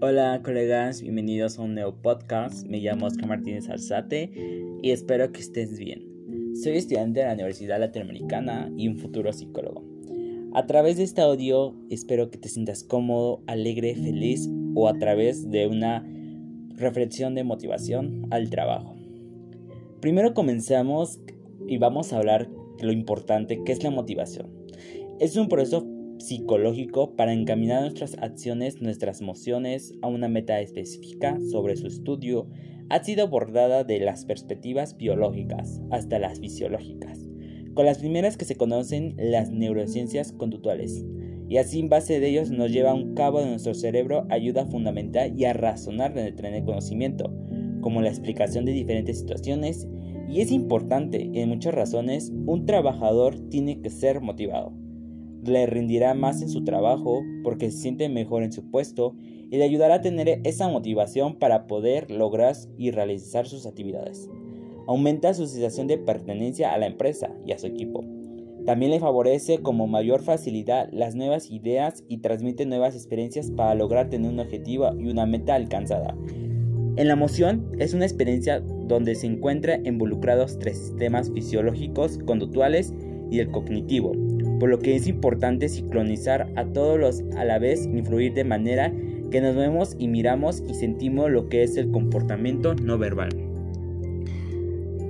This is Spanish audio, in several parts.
Hola colegas, bienvenidos a un nuevo podcast. Me llamo Oscar Martínez Alzate y espero que estés bien. Soy estudiante de la Universidad Latinoamericana y un futuro psicólogo. A través de este audio espero que te sientas cómodo, alegre, feliz o a través de una reflexión de motivación al trabajo. Primero comenzamos y vamos a hablar de lo importante que es la motivación. Es un proceso psicológico para encaminar nuestras acciones, nuestras emociones a una meta específica sobre su estudio. Ha sido abordada de las perspectivas biológicas hasta las fisiológicas, con las primeras que se conocen las neurociencias conductuales, y así en base de ellos nos lleva a un cabo de nuestro cerebro ayuda fundamental y a razonar de tener conocimiento, como la explicación de diferentes situaciones, y es importante, en muchas razones, un trabajador tiene que ser motivado le rendirá más en su trabajo porque se siente mejor en su puesto y le ayudará a tener esa motivación para poder lograr y realizar sus actividades. Aumenta su sensación de pertenencia a la empresa y a su equipo. También le favorece como mayor facilidad las nuevas ideas y transmite nuevas experiencias para lograr tener un objetivo y una meta alcanzada. En la emoción es una experiencia donde se encuentran involucrados tres sistemas fisiológicos, conductuales y el cognitivo, por lo que es importante sincronizar a todos los a la vez, influir de manera que nos vemos y miramos y sentimos lo que es el comportamiento no verbal.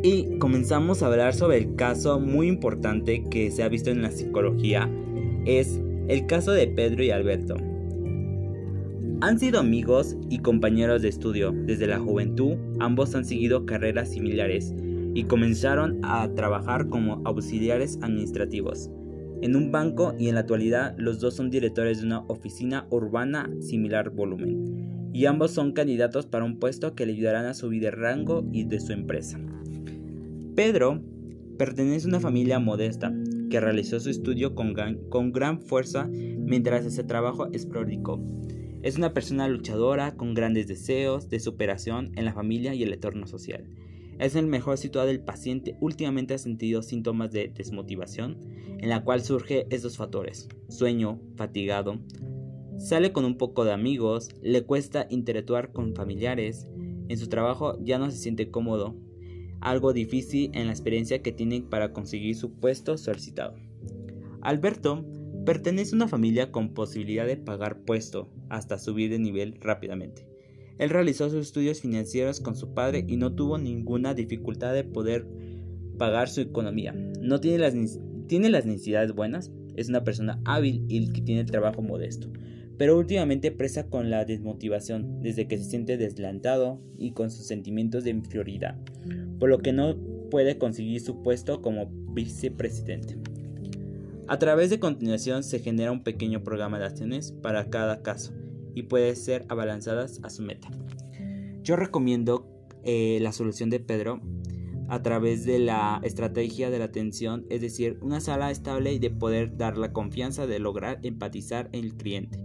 Y comenzamos a hablar sobre el caso muy importante que se ha visto en la psicología, es el caso de Pedro y Alberto. Han sido amigos y compañeros de estudio desde la juventud, ambos han seguido carreras similares y comenzaron a trabajar como auxiliares administrativos en un banco y en la actualidad los dos son directores de una oficina urbana similar volumen y ambos son candidatos para un puesto que le ayudarán a subir de rango y de su empresa. Pedro pertenece a una familia modesta que realizó su estudio con gran, fuerza mientras ese trabajo es pródico. Es una persona luchadora con grandes deseos de superación en la familia y el entorno social es el mejor situado del paciente últimamente ha sentido síntomas de desmotivación, en la cual surge estos factores, sueño, fatigado, sale con un poco de amigos, le cuesta interactuar con familiares, en su trabajo ya no se siente cómodo, algo difícil en la experiencia que tiene para conseguir su puesto solicitado. Alberto pertenece a una familia con posibilidad de pagar puesto hasta subir de nivel rápidamente. Él realizó sus estudios financieros con su padre y no tuvo ninguna dificultad de poder pagar su economía. No tiene las, tiene las necesidades buenas, es una persona hábil y que tiene trabajo modesto, pero últimamente presa con la desmotivación desde que se siente deslantado y con sus sentimientos de inferioridad, por lo que no puede conseguir su puesto como vicepresidente. A través de continuación se genera un pequeño programa de acciones para cada caso y puede ser abalanzadas a su meta. Yo recomiendo eh, la solución de Pedro a través de la estrategia de la atención, es decir, una sala estable y de poder dar la confianza de lograr empatizar en el cliente.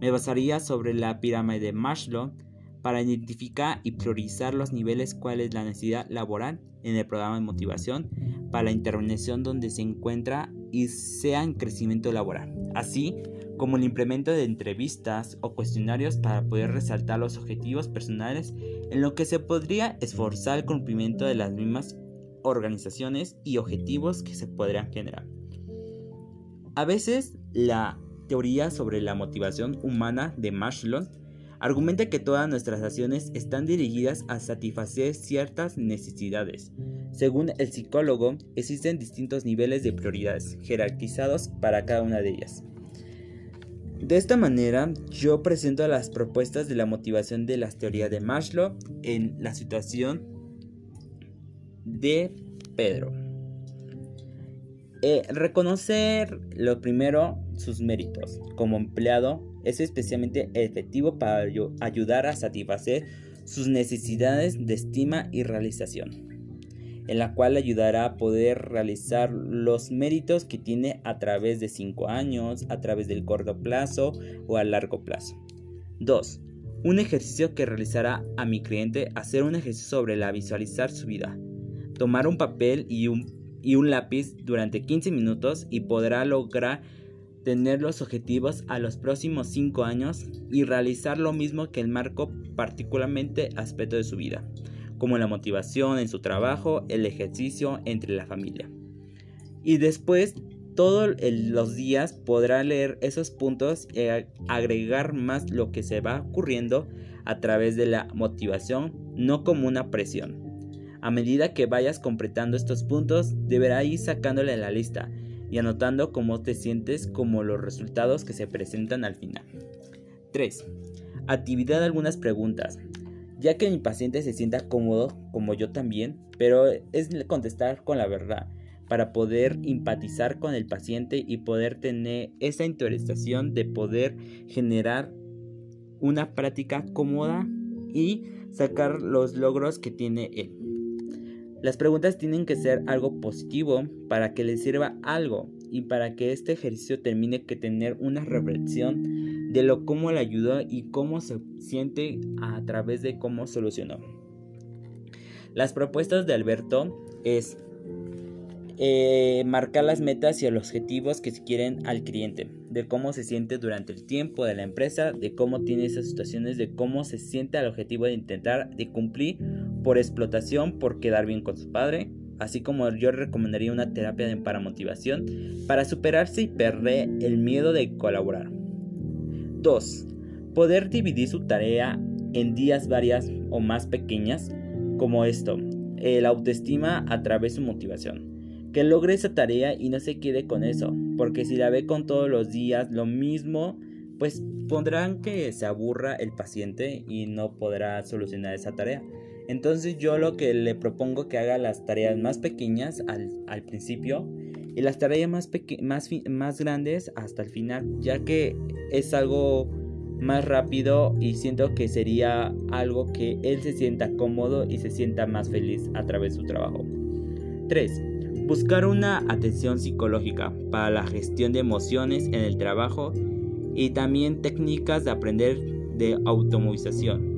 Me basaría sobre la pirámide de Maslow para identificar y priorizar los niveles cuál es la necesidad laboral en el programa de motivación para la intervención donde se encuentra y sea en crecimiento laboral. Así, como el implemento de entrevistas o cuestionarios para poder resaltar los objetivos personales en lo que se podría esforzar el cumplimiento de las mismas organizaciones y objetivos que se podrían generar. A veces la teoría sobre la motivación humana de Maslow argumenta que todas nuestras acciones están dirigidas a satisfacer ciertas necesidades. Según el psicólogo, existen distintos niveles de prioridades jerarquizados para cada una de ellas. De esta manera, yo presento las propuestas de la motivación de las teorías de Maslow en la situación de Pedro. Eh, reconocer lo primero sus méritos. Como empleado es especialmente efectivo para ayudar a satisfacer sus necesidades de estima y realización en la cual ayudará a poder realizar los méritos que tiene a través de 5 años, a través del corto plazo o a largo plazo. 2. Un ejercicio que realizará a mi cliente hacer un ejercicio sobre la visualizar su vida. Tomar un papel y un, y un lápiz durante 15 minutos y podrá lograr tener los objetivos a los próximos 5 años y realizar lo mismo que el marco particularmente aspecto de su vida, como la motivación en su trabajo, el ejercicio entre la familia. Y después todos los días podrá leer esos puntos y agregar más lo que se va ocurriendo a través de la motivación, no como una presión. A medida que vayas completando estos puntos, deberá ir sacándole la lista y anotando cómo te sientes como los resultados que se presentan al final. 3. Actividad algunas preguntas. Ya que mi paciente se sienta cómodo, como yo también, pero es contestar con la verdad para poder empatizar con el paciente y poder tener esa interesación de poder generar una práctica cómoda y sacar los logros que tiene él. Las preguntas tienen que ser algo positivo para que le sirva algo y para que este ejercicio termine que tener una reflexión de lo cómo le ayudó y cómo se siente a través de cómo solucionó. Las propuestas de Alberto es eh, marcar las metas y los objetivos que se quieren al cliente, de cómo se siente durante el tiempo de la empresa, de cómo tiene esas situaciones, de cómo se siente al objetivo de intentar de cumplir por explotación, por quedar bien con su padre, así como yo recomendaría una terapia de para motivación para superarse y perder el miedo de colaborar. 2. Poder dividir su tarea en días varias o más pequeñas, como esto, el autoestima a través de su motivación que logre esa tarea y no se quede con eso, porque si la ve con todos los días lo mismo, pues pondrán que se aburra el paciente y no podrá solucionar esa tarea. Entonces yo lo que le propongo que haga las tareas más pequeñas al, principio y las tareas más, más, más grandes hasta el final, ya que es algo más rápido y siento que sería algo que él se sienta cómodo y se sienta más feliz a través de su trabajo. 3. Buscar una atención psicológica para la gestión de emociones en el trabajo y también técnicas de aprender de automatización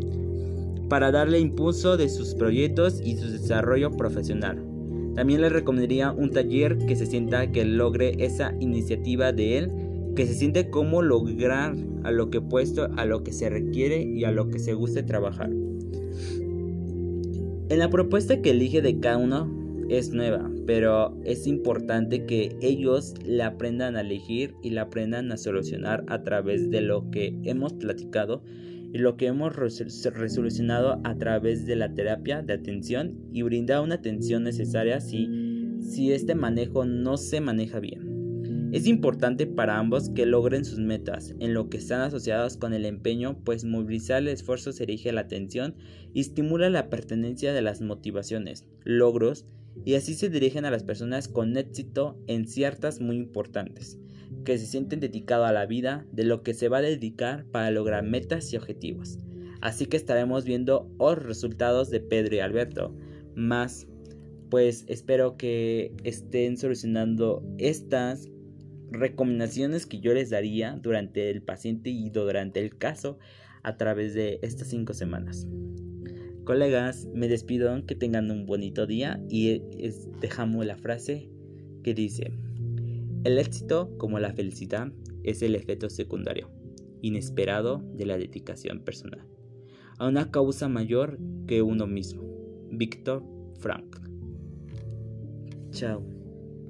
para darle impulso de sus proyectos y su desarrollo profesional. También le recomendaría un taller que se sienta que logre esa iniciativa de él, que se siente como lograr a lo que puesto, a lo que se requiere y a lo que se guste trabajar. En la propuesta que elige de cada uno es nueva, pero es importante que ellos la aprendan a elegir y la aprendan a solucionar a través de lo que hemos platicado y lo que hemos resolucionado a través de la terapia de atención y brindar una atención necesaria si, si este manejo no se maneja bien. Es importante para ambos que logren sus metas, en lo que están asociados con el empeño, pues movilizar el esfuerzo se erige la atención y estimula la pertenencia de las motivaciones, logros y así se dirigen a las personas con éxito en ciertas muy importantes, que se sienten dedicados a la vida de lo que se va a dedicar para lograr metas y objetivos. Así que estaremos viendo los resultados de Pedro y Alberto. Más, pues espero que estén solucionando estas recomendaciones que yo les daría durante el paciente y durante el caso a través de estas cinco semanas. Colegas, me despido, que tengan un bonito día y dejamos la frase que dice, el éxito como la felicidad es el efecto secundario, inesperado de la dedicación personal, a una causa mayor que uno mismo. Víctor Frank. Chao.